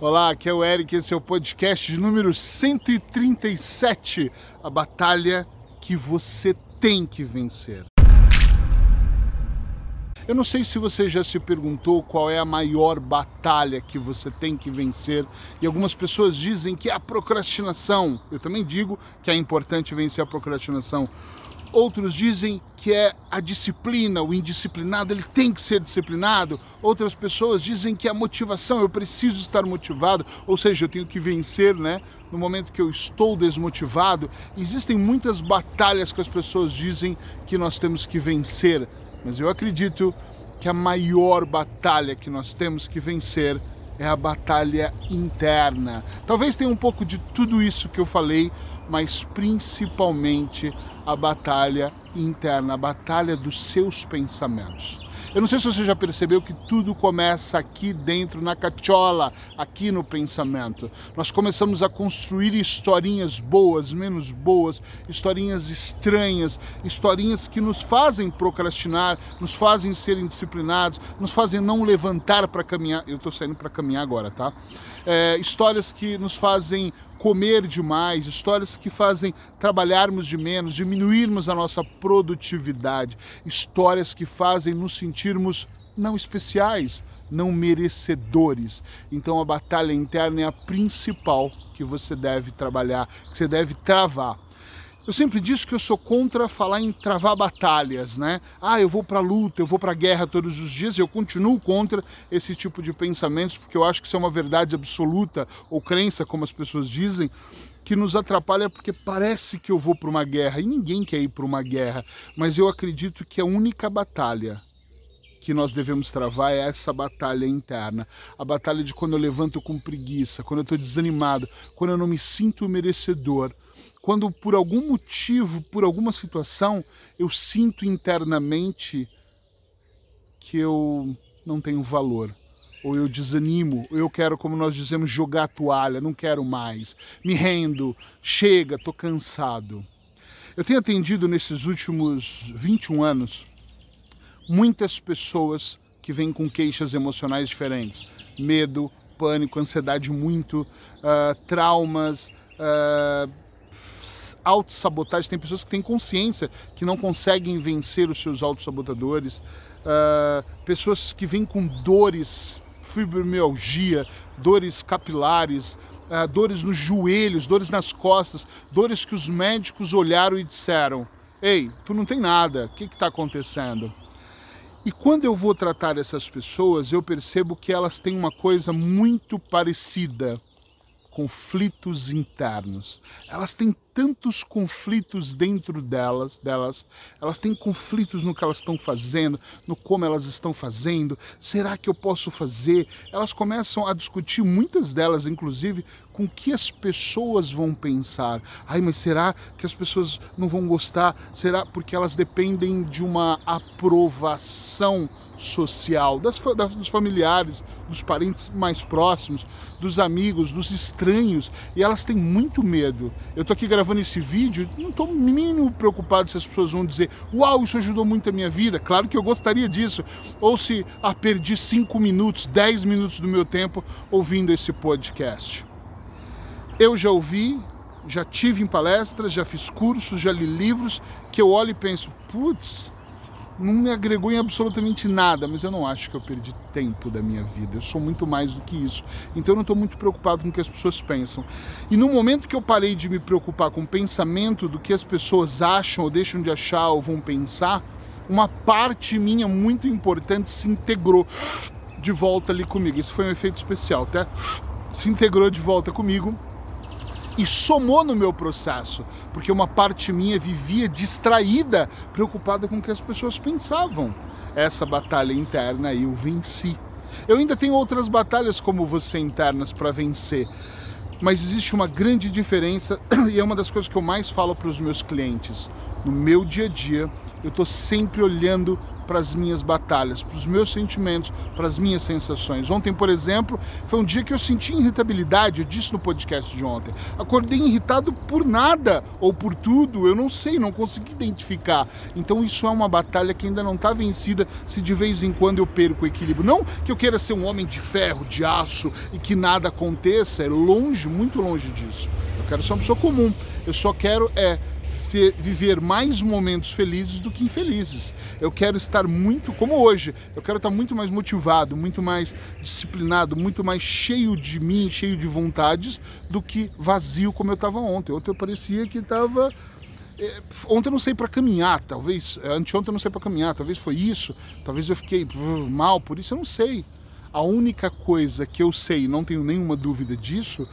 Olá, aqui é o Eric, esse é o podcast número 137, a batalha que você tem que vencer. Eu não sei se você já se perguntou qual é a maior batalha que você tem que vencer, e algumas pessoas dizem que é a procrastinação. Eu também digo que é importante vencer a procrastinação. Outros dizem que é a disciplina, o indisciplinado, ele tem que ser disciplinado. Outras pessoas dizem que é a motivação, eu preciso estar motivado, ou seja, eu tenho que vencer, né? No momento que eu estou desmotivado. Existem muitas batalhas que as pessoas dizem que nós temos que vencer, mas eu acredito que a maior batalha que nós temos que vencer é a batalha interna. Talvez tenha um pouco de tudo isso que eu falei, mas principalmente a batalha interna, a batalha dos seus pensamentos. Eu não sei se você já percebeu que tudo começa aqui dentro, na cachola, aqui no pensamento. Nós começamos a construir historinhas boas, menos boas, historinhas estranhas, historinhas que nos fazem procrastinar, nos fazem ser indisciplinados, nos fazem não levantar para caminhar. Eu estou saindo para caminhar agora, tá? É, histórias que nos fazem comer demais, histórias que fazem trabalharmos de menos, diminuirmos a nossa produtividade, histórias que fazem nos sentirmos não especiais, não merecedores. Então a batalha interna é a principal que você deve trabalhar, que você deve travar. Eu sempre disse que eu sou contra falar em travar batalhas, né? Ah, eu vou para luta, eu vou para guerra todos os dias. Eu continuo contra esse tipo de pensamentos porque eu acho que isso é uma verdade absoluta ou crença, como as pessoas dizem, que nos atrapalha porque parece que eu vou para uma guerra e ninguém quer ir para uma guerra. Mas eu acredito que a única batalha que nós devemos travar é essa batalha interna. A batalha de quando eu levanto com preguiça, quando eu estou desanimado, quando eu não me sinto merecedor quando por algum motivo, por alguma situação, eu sinto internamente que eu não tenho valor, ou eu desanimo, ou eu quero, como nós dizemos, jogar a toalha, não quero mais, me rendo, chega, tô cansado. Eu tenho atendido nesses últimos 21 anos muitas pessoas que vêm com queixas emocionais diferentes, medo, pânico, ansiedade muito, uh, traumas, uh, autossabotagem, tem pessoas que têm consciência que não conseguem vencer os seus autossabotadores, uh, pessoas que vêm com dores, fibromialgia, dores capilares, uh, dores nos joelhos, dores nas costas, dores que os médicos olharam e disseram: Ei, tu não tem nada, o que está acontecendo? E quando eu vou tratar essas pessoas, eu percebo que elas têm uma coisa muito parecida conflitos internos. Elas têm tantos conflitos dentro delas, delas, elas têm conflitos no que elas estão fazendo, no como elas estão fazendo. Será que eu posso fazer? Elas começam a discutir, muitas delas, inclusive, com o que as pessoas vão pensar. Ai, mas será que as pessoas não vão gostar? Será porque elas dependem de uma aprovação social das, das, dos familiares, dos parentes mais próximos, dos amigos, dos estranhos, e elas têm muito medo. Eu tô aqui gravando esse vídeo, não tô mínimo preocupado se as pessoas vão dizer: "Uau, isso ajudou muito a minha vida". Claro que eu gostaria disso. Ou se ah, perdi 5 minutos, 10 minutos do meu tempo ouvindo esse podcast. Eu já ouvi, já tive em palestras, já fiz cursos, já li livros que eu olho e penso, putz, não me agregou em absolutamente nada, mas eu não acho que eu perdi tempo da minha vida. Eu sou muito mais do que isso. Então eu não estou muito preocupado com o que as pessoas pensam. E no momento que eu parei de me preocupar com o pensamento do que as pessoas acham ou deixam de achar ou vão pensar, uma parte minha muito importante se integrou de volta ali comigo. Esse foi um efeito especial, tá? Se integrou de volta comigo e somou no meu processo, porque uma parte minha vivia distraída, preocupada com o que as pessoas pensavam. Essa batalha interna eu venci. Eu ainda tenho outras batalhas como você internas para vencer, mas existe uma grande diferença e é uma das coisas que eu mais falo para os meus clientes. No meu dia a dia, eu estou sempre olhando para as minhas batalhas, para os meus sentimentos, para as minhas sensações. Ontem, por exemplo, foi um dia que eu senti irritabilidade, eu disse no podcast de ontem. Acordei irritado por nada ou por tudo, eu não sei, não consegui identificar. Então isso é uma batalha que ainda não está vencida se de vez em quando eu perco o equilíbrio. Não que eu queira ser um homem de ferro, de aço e que nada aconteça, é longe, muito longe disso. Eu quero ser uma pessoa comum. Eu só quero é viver mais momentos felizes do que infelizes. Eu quero estar muito, como hoje, eu quero estar muito mais motivado, muito mais disciplinado, muito mais cheio de mim, cheio de vontades, do que vazio como eu estava ontem. Ontem eu parecia que estava. É, ontem eu não sei para caminhar, talvez. É, anteontem eu não sei para caminhar, talvez foi isso. Talvez eu fiquei mal por isso, eu não sei. A única coisa que eu sei, não tenho nenhuma dúvida disso,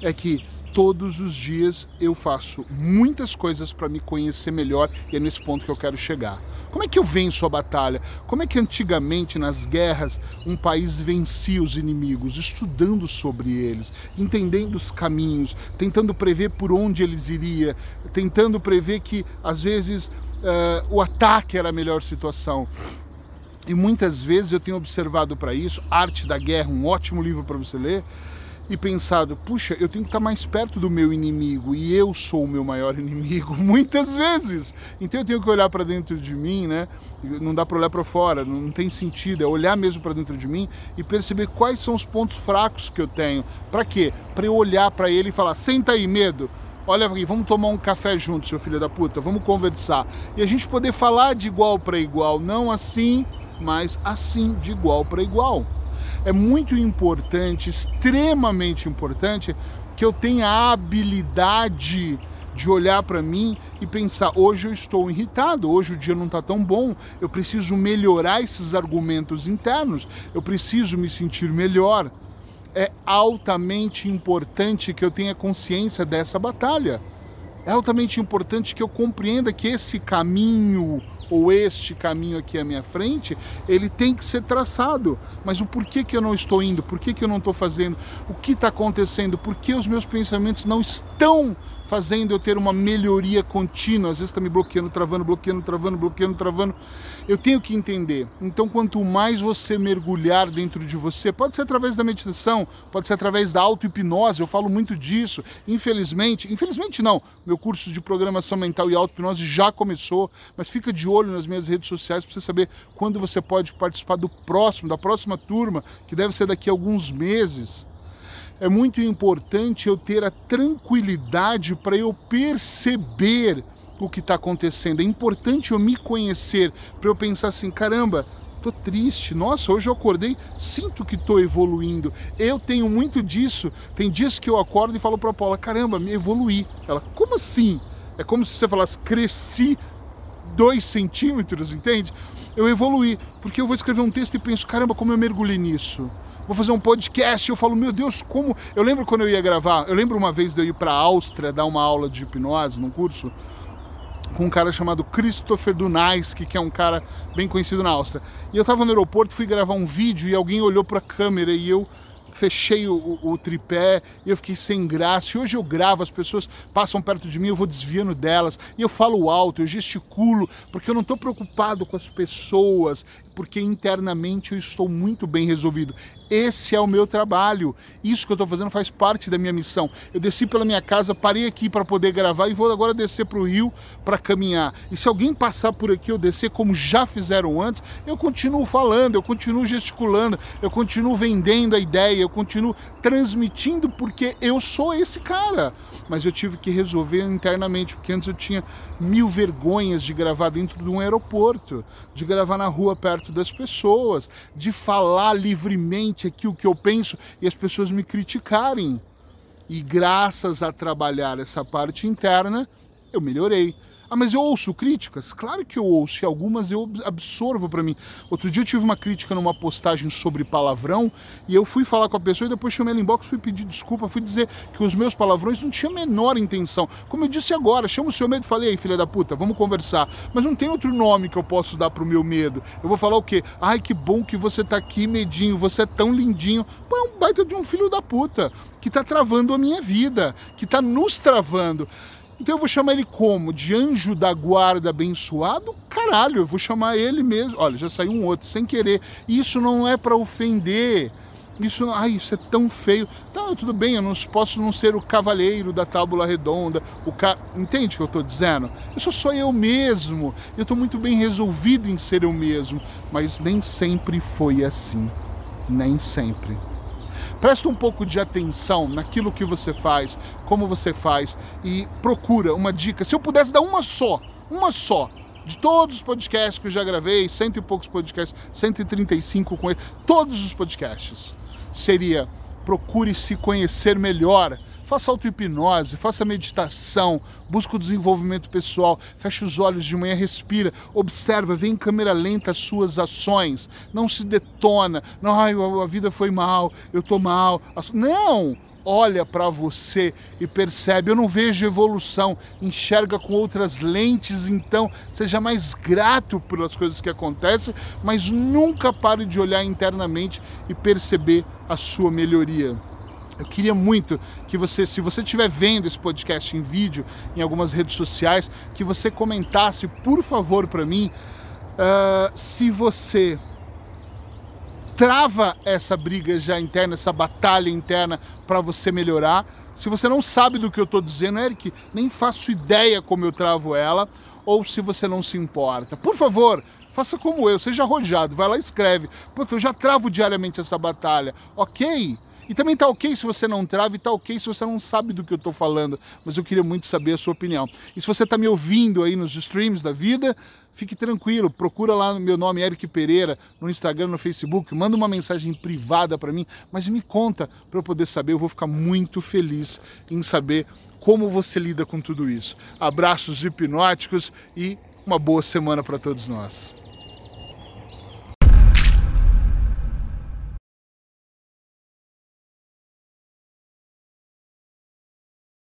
é que todos os dias eu faço muitas coisas para me conhecer melhor e é nesse ponto que eu quero chegar. Como é que eu venço a batalha? Como é que antigamente nas guerras um país vencia os inimigos? Estudando sobre eles, entendendo os caminhos, tentando prever por onde eles iriam, tentando prever que às vezes uh, o ataque era a melhor situação. E muitas vezes eu tenho observado para isso, Arte da Guerra, um ótimo livro para você ler, e pensado, puxa, eu tenho que estar mais perto do meu inimigo e eu sou o meu maior inimigo muitas vezes. Então eu tenho que olhar para dentro de mim, né? Não dá para olhar para fora, não tem sentido, é olhar mesmo para dentro de mim e perceber quais são os pontos fracos que eu tenho. Para quê? Para eu olhar para ele e falar: "Senta aí, medo. Olha aqui, vamos tomar um café junto, seu filho da puta, vamos conversar". E a gente poder falar de igual para igual, não assim, mas assim de igual para igual é muito importante, extremamente importante, que eu tenha a habilidade de olhar para mim e pensar: hoje eu estou irritado, hoje o dia não está tão bom, eu preciso melhorar esses argumentos internos, eu preciso me sentir melhor. É altamente importante que eu tenha consciência dessa batalha. É altamente importante que eu compreenda que esse caminho ou este caminho aqui à minha frente, ele tem que ser traçado. Mas o porquê que eu não estou indo? Por que, que eu não estou fazendo? O que está acontecendo? Por que os meus pensamentos não estão fazendo eu ter uma melhoria contínua. Às vezes está me bloqueando, travando, bloqueando, travando, bloqueando, travando. Eu tenho que entender. Então, quanto mais você mergulhar dentro de você, pode ser através da meditação, pode ser através da auto-hipnose, eu falo muito disso. Infelizmente, infelizmente não, meu curso de programação mental e auto-hipnose já começou, mas fica de olho nas minhas redes sociais para você saber quando você pode participar do próximo, da próxima turma, que deve ser daqui a alguns meses é muito importante eu ter a tranquilidade para eu perceber o que está acontecendo. É importante eu me conhecer para eu pensar assim, caramba, tô triste. Nossa, hoje eu acordei, sinto que tô evoluindo. Eu tenho muito disso. Tem dias que eu acordo e falo para Paula, caramba, me evoluí. Ela, como assim? É como se você falasse, cresci dois centímetros, entende? Eu evoluí, porque eu vou escrever um texto e penso, caramba, como eu mergulhei nisso vou fazer um podcast. Eu falo, meu Deus, como. Eu lembro quando eu ia gravar, eu lembro uma vez de eu ir para a Áustria dar uma aula de hipnose num curso com um cara chamado Christopher Dunaiski, que é um cara bem conhecido na Áustria. E eu estava no aeroporto, fui gravar um vídeo e alguém olhou para a câmera e eu fechei o, o, o, tripé eu fiquei sem graça. E hoje eu gravo, as pessoas passam perto de mim, eu vou desviando delas e eu falo alto, eu gesticulo, porque eu não estou preocupado com as pessoas, porque internamente eu estou muito bem resolvido. Esse é o meu trabalho. Isso que eu estou fazendo faz parte da minha missão. Eu desci pela minha casa, parei aqui para poder gravar e vou agora descer para o rio para caminhar. E se alguém passar por aqui, eu descer como já fizeram antes, eu continuo falando, eu continuo gesticulando, eu continuo vendendo a ideia, eu continuo transmitindo porque eu sou esse cara mas eu tive que resolver internamente, porque antes eu tinha mil vergonhas de gravar dentro de um aeroporto, de gravar na rua perto das pessoas, de falar livremente aquilo que eu penso e as pessoas me criticarem. E graças a trabalhar essa parte interna, eu melhorei. Ah, mas eu ouço críticas? Claro que eu ouço, e algumas eu absorvo para mim. Outro dia eu tive uma crítica numa postagem sobre palavrão, e eu fui falar com a pessoa e depois chamei ela inbox, fui pedir desculpa, fui dizer que os meus palavrões não tinham a menor intenção. Como eu disse agora, chama o seu medo e falei, aí filha da puta, vamos conversar. Mas não tem outro nome que eu posso dar pro meu medo. Eu vou falar o quê? Ai, que bom que você tá aqui, medinho, você é tão lindinho. Pô, é um baita de um filho da puta, que tá travando a minha vida, que tá nos travando. Então eu vou chamar ele como? De anjo da guarda abençoado? Caralho, eu vou chamar ele mesmo. Olha, já saiu um outro sem querer. Isso não é para ofender. Isso, ai, isso é tão feio. Tá, tudo bem, eu não posso não ser o cavaleiro da tábula redonda, o ca... entende o que eu estou dizendo? Eu sou só eu mesmo. Eu estou muito bem resolvido em ser eu mesmo, mas nem sempre foi assim. Nem sempre. Presta um pouco de atenção naquilo que você faz, como você faz e procura uma dica. Se eu pudesse dar uma só, uma só, de todos os podcasts que eu já gravei, cento e poucos podcasts, 135 com ele, todos os podcasts seria procure se conhecer melhor. Faça auto-hipnose, faça meditação, busque o desenvolvimento pessoal, feche os olhos de manhã, respira, observa, vê em câmera lenta as suas ações, não se detona, não, ai, a vida foi mal, eu tô mal. Não! olha para você e percebe, eu não vejo evolução, enxerga com outras lentes, então seja mais grato pelas coisas que acontecem, mas nunca pare de olhar internamente e perceber a sua melhoria. Eu queria muito que você, se você estiver vendo esse podcast em vídeo, em algumas redes sociais, que você comentasse, por favor, para mim, uh, se você trava essa briga já interna, essa batalha interna para você melhorar. Se você não sabe do que eu estou dizendo, Eric, nem faço ideia como eu travo ela, ou se você não se importa. Por favor, faça como eu, seja arrojado, vai lá e escreve. Eu já travo diariamente essa batalha, ok? E também tá ok se você não trava e tá ok se você não sabe do que eu tô falando, mas eu queria muito saber a sua opinião. E se você tá me ouvindo aí nos streams da vida, fique tranquilo, procura lá no meu nome Eric Pereira no Instagram, no Facebook, manda uma mensagem privada para mim, mas me conta para eu poder saber, eu vou ficar muito feliz em saber como você lida com tudo isso. Abraços hipnóticos e uma boa semana para todos nós.